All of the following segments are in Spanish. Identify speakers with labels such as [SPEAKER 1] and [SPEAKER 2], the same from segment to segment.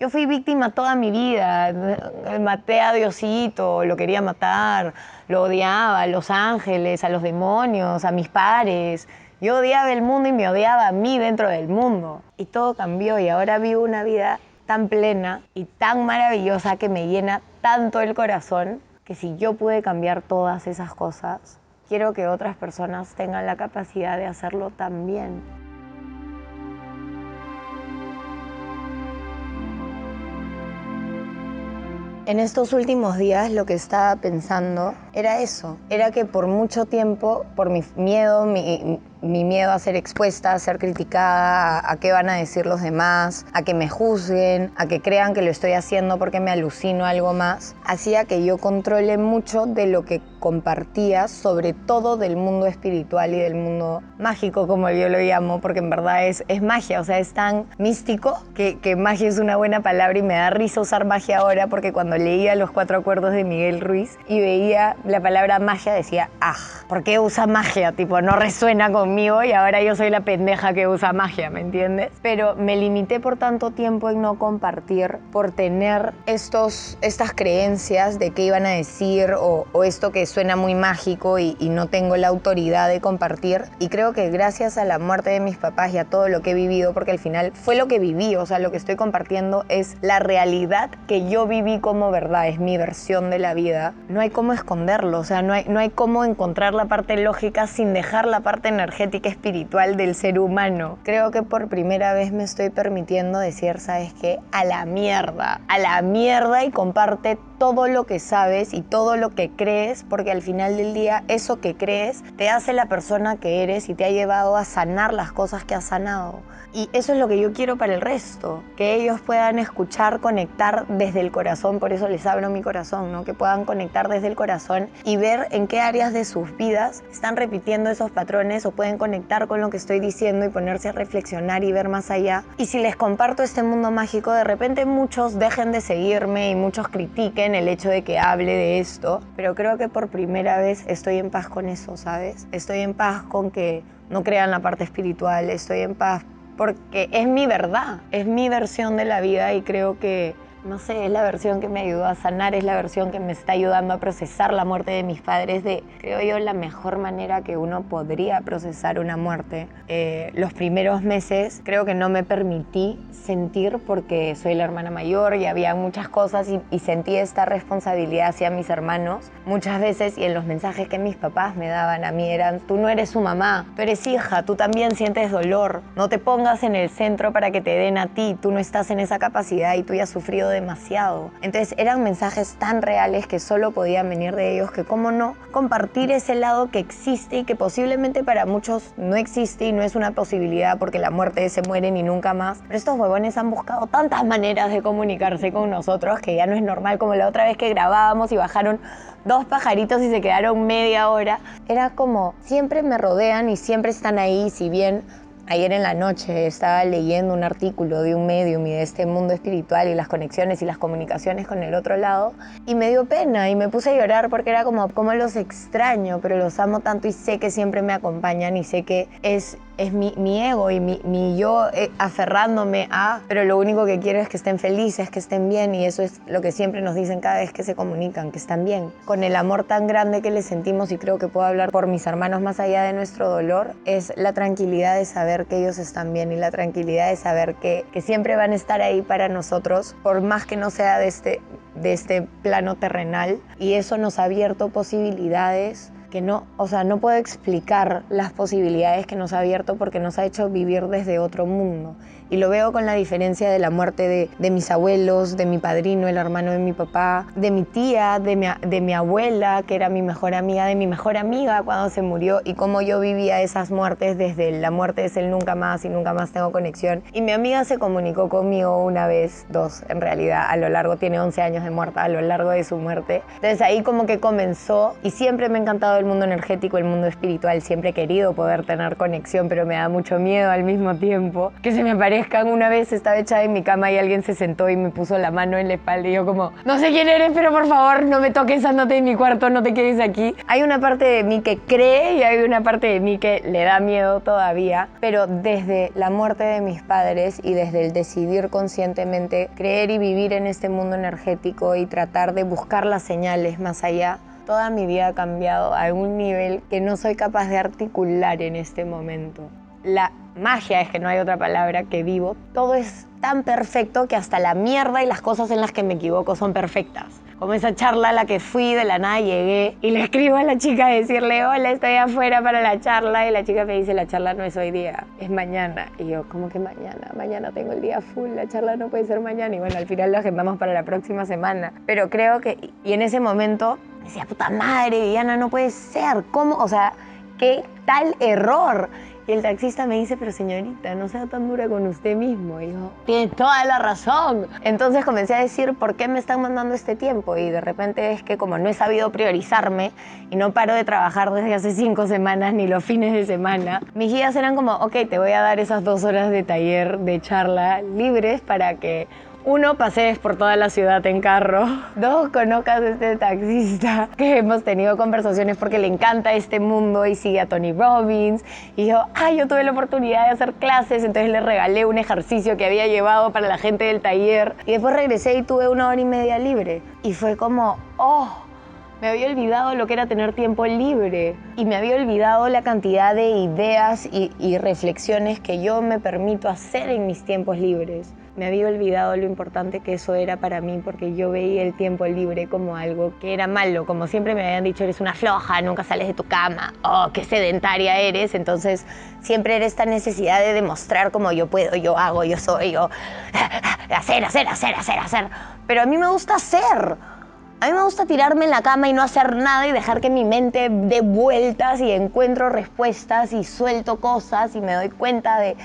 [SPEAKER 1] yo fui víctima toda mi vida. Maté a Diosito, lo quería matar, lo odiaba, a los ángeles, a los demonios, a mis pares. Yo odiaba el mundo y me odiaba a mí dentro del mundo. Y todo cambió y ahora vivo una vida tan plena y tan maravillosa que me llena tanto el corazón que si yo pude cambiar todas esas cosas, quiero que otras personas tengan la capacidad de hacerlo también. En estos últimos días lo que estaba pensando era eso, era que por mucho tiempo, por mi miedo, mi, mi miedo a ser expuesta, a ser criticada, a, qué van a decir los demás, a que me juzguen, a que crean que lo estoy haciendo porque me alucino algo más, hacía que yo controle mucho de lo que compartía, sobre todo del mundo espiritual y del mundo mágico, como yo lo llamo, porque en verdad es, es magia, o sea, es tan místico que, que magia es una buena palabra y me da risa usar magia ahora porque cuando leía los cuatro acuerdos de Miguel Ruiz y veía la palabra magia decía, ah, ¿por qué usa magia? Tipo, no resuena con y ahora yo soy la pendeja que usa magia, ¿me entiendes? Pero me limité por tanto tiempo en no compartir, por tener estos, estas creencias de qué iban a decir o, esto que suena muy mágico y, y no tengo la autoridad de compartir. Y creo que gracias a la muerte de mis papás y a todo lo que he vivido, porque al final fue lo que viví, o sea, lo que estoy compartiendo es la realidad que yo viví como verdad, es mi versión de la vida. No hay cómo esconderlo, o sea, no hay, no hay cómo encontrar la parte lógica sin dejar la parte energética espiritual del ser humano. Creo que por primera vez me estoy permitiendo decir, ¿sabes qué? A la mierda, a la mierda y comparte todo lo que sabes y todo lo que crees, porque al final del día eso que crees te hace la persona que eres y te ha llevado a sanar las cosas que has sanado. Y eso es lo que yo quiero para el resto, que ellos puedan escuchar, conectar desde el corazón, por eso les abro mi corazón, ¿no? que puedan conectar desde el corazón y ver en qué áreas de sus vidas están repitiendo esos patrones o pueden conectar con lo que estoy diciendo y ponerse a reflexionar y ver más allá. Y si les comparto este mundo mágico, de repente muchos dejen de seguirme y muchos critiquen el hecho de que hable de esto, pero creo que por primera vez estoy en paz con eso, ¿sabes? Estoy en paz con que no crean la parte espiritual, estoy en paz porque es mi verdad, es mi versión de la vida y creo que no sé, es la versión que me ayudó a sanar, es la versión que me está ayudando a procesar la muerte de mis padres creo yo, la mejor manera que uno podría procesar una muerte. Eh, los primeros meses creo que no me permití sentir porque soy la hermana mayor y había muchas cosas y, y sentí esta responsabilidad hacia mis hermanos muchas veces y en los mensajes que mis papás me daban a mí eran, tú no eres su mamá, tú eres hija, tú también sientes dolor, no te pongas en el centro para que te den a ti, tú no estás en esa capacidad y tú ya has sufrido demasiado. Entonces eran mensajes tan reales que solo podían venir de ellos que, cómo no, compartir ese lado que existe y que posiblemente para muchos no existe y no es una posibilidad porque la muerte se muere ni nunca más. Pero estos huevones han buscado tantas maneras de comunicarse con nosotros que ya no es normal como la otra vez que grabábamos y bajaron dos pajaritos y se quedaron media hora. Era como, siempre me rodean y siempre están ahí, si bien Ayer en la noche estaba leyendo un artículo de un medium y de este mundo espiritual y las conexiones y las comunicaciones con el otro lado y me dio pena y me puse a llorar porque era como, como los extraño, pero los amo tanto y sé que siempre me acompañan y sé que es es mi, ego y mi, yo eh, aferrándome a, pero lo único que quiero es que estén felices, que estén bien y eso es lo que siempre nos dicen cada vez que se comunican, que están bien. Con el amor tan grande que les sentimos y creo que puedo hablar por mis hermanos más allá de nuestro dolor, es la tranquilidad de saber que ellos están bien y la tranquilidad de saber que, que siempre van a estar ahí para nosotros, por más que no sea de este, de este plano terrenal y eso nos ha abierto posibilidades que no, o sea, no puedo explicar las posibilidades que nos ha abierto porque nos ha hecho vivir desde otro mundo. Y lo veo con la diferencia de la muerte de, de mis abuelos, de mi padrino, el hermano de mi papá, de mi tía, de mi, de mi abuela, que era mi mejor amiga, de mi mejor amiga cuando se murió y cómo yo vivía esas muertes desde la muerte es el nunca más y nunca más tengo conexión. Y mi amiga se comunicó conmigo una vez, dos en realidad, a lo largo, tiene 11 años de muerta, a lo largo de su muerte. Entonces ahí como que comenzó y siempre me ha encantado el mundo energético, el mundo espiritual, siempre he querido poder tener conexión, pero me da mucho miedo al mismo tiempo que se me aparezca aparezcan. Una vez estaba echada en mi cama y alguien se sentó y me puso la mano en la espalda y yo como, no sé quién eres, pero por favor no me toques, andate en mi cuarto, no te quedes aquí. Hay una parte de mí que cree y hay una parte de mí que le da miedo todavía, pero desde la muerte de mis padres y desde el decidir conscientemente creer y vivir en este mundo energético y tratar de buscar las señales más allá, toda mi vida ha cambiado a un nivel que no soy capaz de articular en este momento. La magia es que no hay otra palabra que vivo. Todo es tan perfecto que hasta la mierda y las cosas en las que me equivoco son perfectas. Como esa charla a la que fui, de la nada llegué y le escribo a la chica a decirle, hola, estoy afuera para la charla. Y la chica me dice, la charla no es hoy día, es mañana. Y yo, ¿cómo que mañana? Mañana tengo el día full, la charla no puede ser mañana. Y bueno, al final lo agendamos para la próxima semana. Pero creo que, y en ese momento decía, puta madre, Diana, no puede ser. ¿Cómo? O sea, ¿qué tal error? Y el taxista me dice, pero señorita, no sea tan dura con usted mismo. Y yo, tiene toda la razón. Entonces comencé a decir, ¿por qué me están mandando este tiempo? Y de repente es que como no he sabido priorizarme y no paro de trabajar desde hace cinco semanas ni los fines de semana, mis guías eran como, ok, te voy a dar esas dos horas de taller, de charla libres para que uno, pasees por toda la ciudad en carro. Dos, conozcas a este taxista que hemos tenido conversaciones porque le encanta este mundo y sigue a Tony Robbins. Y yo, ay, yo tuve la oportunidad de hacer clases, entonces le regalé un ejercicio que había llevado para la gente del taller. Y después regresé y tuve una hora y media libre. Y fue como, oh, me había olvidado lo que era tener tiempo libre y me había olvidado la cantidad de ideas y, reflexiones que yo me permito hacer en mis tiempos libres me había olvidado lo importante que eso era para mí porque yo veía el tiempo libre como algo que era malo, como siempre me habían dicho, eres una floja, nunca sales de tu cama, oh, qué sedentaria eres, entonces siempre era esta necesidad de demostrar como yo puedo, yo hago, yo soy, yo hacer, hacer, hacer, hacer, hacer, pero a mí me gusta hacer. A mí me gusta tirarme en la cama y no hacer nada y dejar que mi mente dé vueltas y encuentro respuestas y suelto cosas y me doy cuenta de,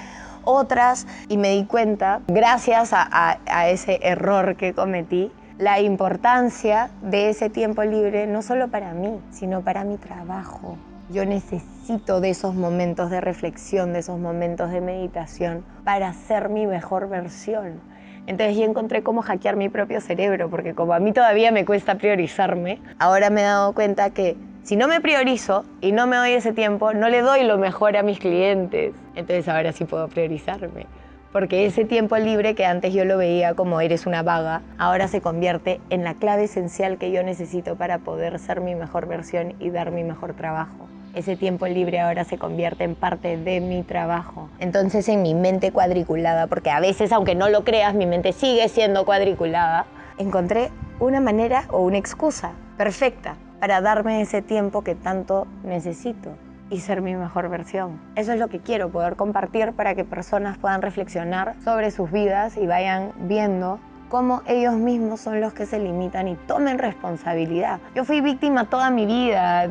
[SPEAKER 1] otras y me di cuenta, gracias a, ese error que cometí, la importancia de ese tiempo libre no solo para mí, sino para mi trabajo. Yo necesito de esos momentos de reflexión, de esos momentos de meditación para ser mi mejor versión. Entonces yo encontré cómo hackear mi propio cerebro, porque como a mí todavía me cuesta priorizarme, ahora me he dado cuenta que si no me priorizo y no me doy ese tiempo, no le doy lo mejor a mis clientes. Entonces ahora sí puedo priorizarme. Porque ese tiempo libre que antes yo lo veía como eres una vaga, ahora se convierte en la clave esencial que yo necesito para poder ser mi mejor versión y dar mi mejor trabajo. Ese tiempo libre ahora se convierte en parte de mi trabajo. Entonces en mi mente cuadriculada, porque a veces aunque no lo creas, mi mente sigue siendo cuadriculada, encontré una manera o una excusa perfecta para darme ese tiempo que tanto necesito y ser mi mejor versión. Eso es lo que quiero, poder compartir para que personas puedan reflexionar sobre sus vidas y vayan viendo cómo ellos mismos son los que se limitan y tomen responsabilidad. Yo fui víctima toda mi vida,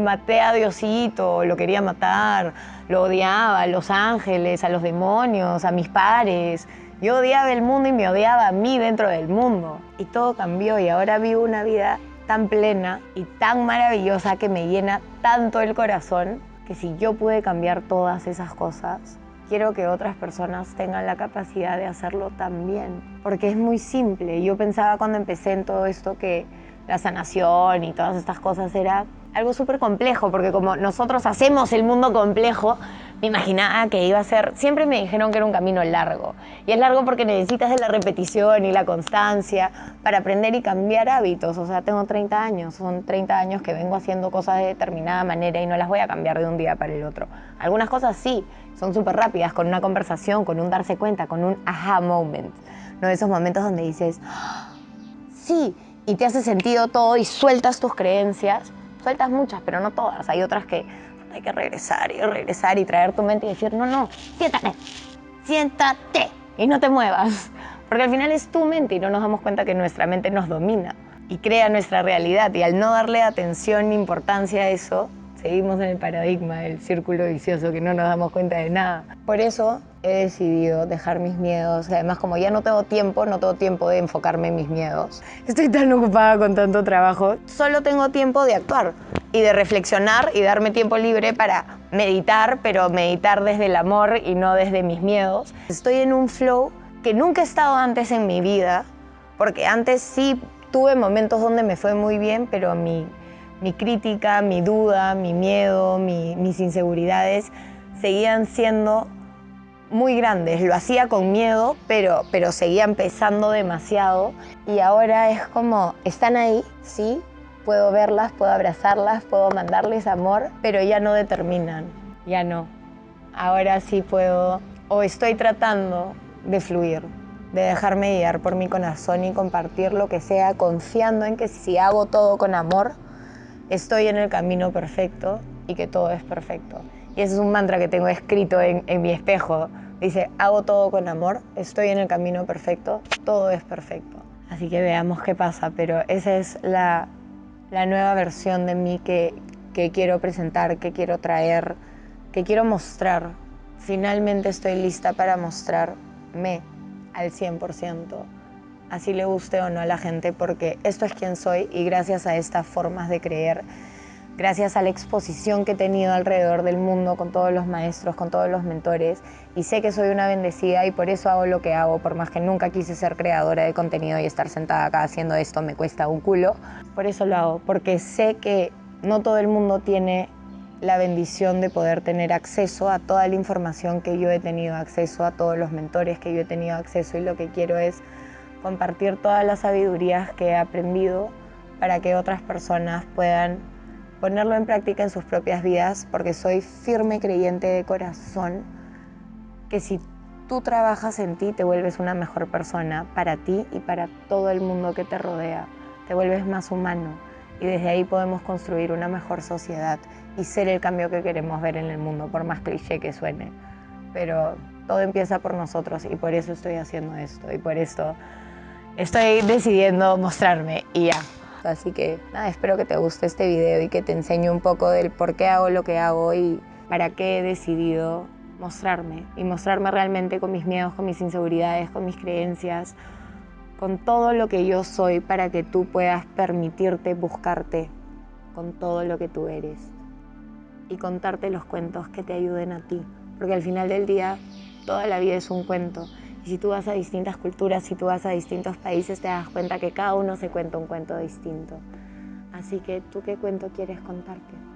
[SPEAKER 1] maté a Diosito, lo quería matar, lo odiaba, a los ángeles, a los demonios, a mis pares. Yo odiaba el mundo y me odiaba a mí dentro del mundo. Y todo cambió y ahora vivo una vida tan plena y tan maravillosa que me llena tanto el corazón que si yo pude cambiar todas esas cosas, quiero que otras personas tengan la capacidad de hacerlo también. Porque es muy simple. Yo pensaba cuando empecé en todo esto que la sanación y todas estas cosas era algo súper complejo, porque como nosotros hacemos el mundo complejo, me imaginaba que iba a ser, siempre me dijeron que era un camino largo. Y es largo porque necesitas de la repetición y la constancia para aprender y cambiar hábitos. O sea, tengo 30 años, son 30 años que vengo haciendo cosas de determinada manera y no las voy a cambiar de un día para el otro. Algunas cosas sí, son súper rápidas, con una conversación, con un darse cuenta, con un aha moment. ¿no? Esos momentos donde dices, ¡Ah! sí, y te hace sentido todo y sueltas tus creencias sueltas muchas, pero no todas. Hay otras que hay que regresar y regresar y traer tu mente y decir, no, no, siéntate, siéntate y no te muevas. Porque al final es tu mente y no nos damos cuenta que nuestra mente nos domina y crea nuestra realidad. Y al no darle atención ni importancia a eso, seguimos en el paradigma del círculo vicioso que no nos damos cuenta de nada. Por eso he decidido dejar mis miedos. Además, como ya no tengo tiempo, no tengo tiempo de enfocarme en mis miedos. Estoy tan ocupada con tanto trabajo. Solo tengo tiempo de actuar y de reflexionar y darme tiempo libre para meditar, pero meditar desde el amor y no desde mis miedos. Estoy en un flow que nunca he estado antes en mi vida, porque antes sí tuve momentos donde me fue muy bien, pero mi, mi crítica, mi duda, mi miedo, mis inseguridades seguían siendo muy grandes. Lo hacía con miedo, pero, pero seguían pesando demasiado. Y ahora es como, están ahí, sí, puedo verlas, puedo abrazarlas, puedo mandarles amor, pero ya no determinan, ya no. Ahora sí puedo, o estoy tratando de fluir, de dejarme guiar por mi corazón y compartir lo que sea, confiando en que si hago todo con amor, estoy en el camino perfecto y que todo es perfecto. Ese es un mantra que tengo escrito en, mi espejo. Dice, hago todo con amor, estoy en el camino perfecto, todo es perfecto. Así que veamos qué pasa, pero esa es la, nueva versión de mí que quiero presentar, que quiero traer, que quiero mostrar. Finalmente estoy lista para mostrarme al 100%, así le guste o no a la gente, porque esto es quien soy y gracias a estas formas de creer, gracias a la exposición que he tenido alrededor del mundo con todos los maestros, con todos los mentores, y sé que soy una bendecida y por eso hago lo que hago, por más que nunca quise ser creadora de contenido y estar sentada acá haciendo esto me cuesta un culo, por eso lo hago, porque sé que no todo el mundo tiene la bendición de poder tener acceso a toda la información que yo he tenido acceso, a todos los mentores que yo he tenido acceso y lo que quiero es compartir todas las sabidurías que he aprendido para que otras personas puedan ponerlo en práctica en sus propias vidas, porque soy firme creyente de corazón que si tú trabajas en ti te vuelves una mejor persona para ti y para todo el mundo que te rodea, te vuelves más humano y desde ahí podemos construir una mejor sociedad y ser el cambio que queremos ver en el mundo, por más cliché que suene. Pero todo empieza por nosotros y por eso estoy haciendo esto y por esto estoy decidiendo mostrarme y ya. Así que nada, espero que te guste este video y que te enseñe un poco del por qué hago lo que hago y para qué he decidido mostrarme y mostrarme realmente con mis miedos, con mis inseguridades, con mis creencias, con todo lo que yo soy para que tú puedas permitirte buscarte con todo lo que tú eres y contarte los cuentos que te ayuden a ti. Porque al final del día toda la vida es un cuento. Y si tú vas a distintas culturas, si tú vas a distintos países, te das cuenta que cada uno se cuenta un cuento distinto. Así que tú qué cuento quieres contarte.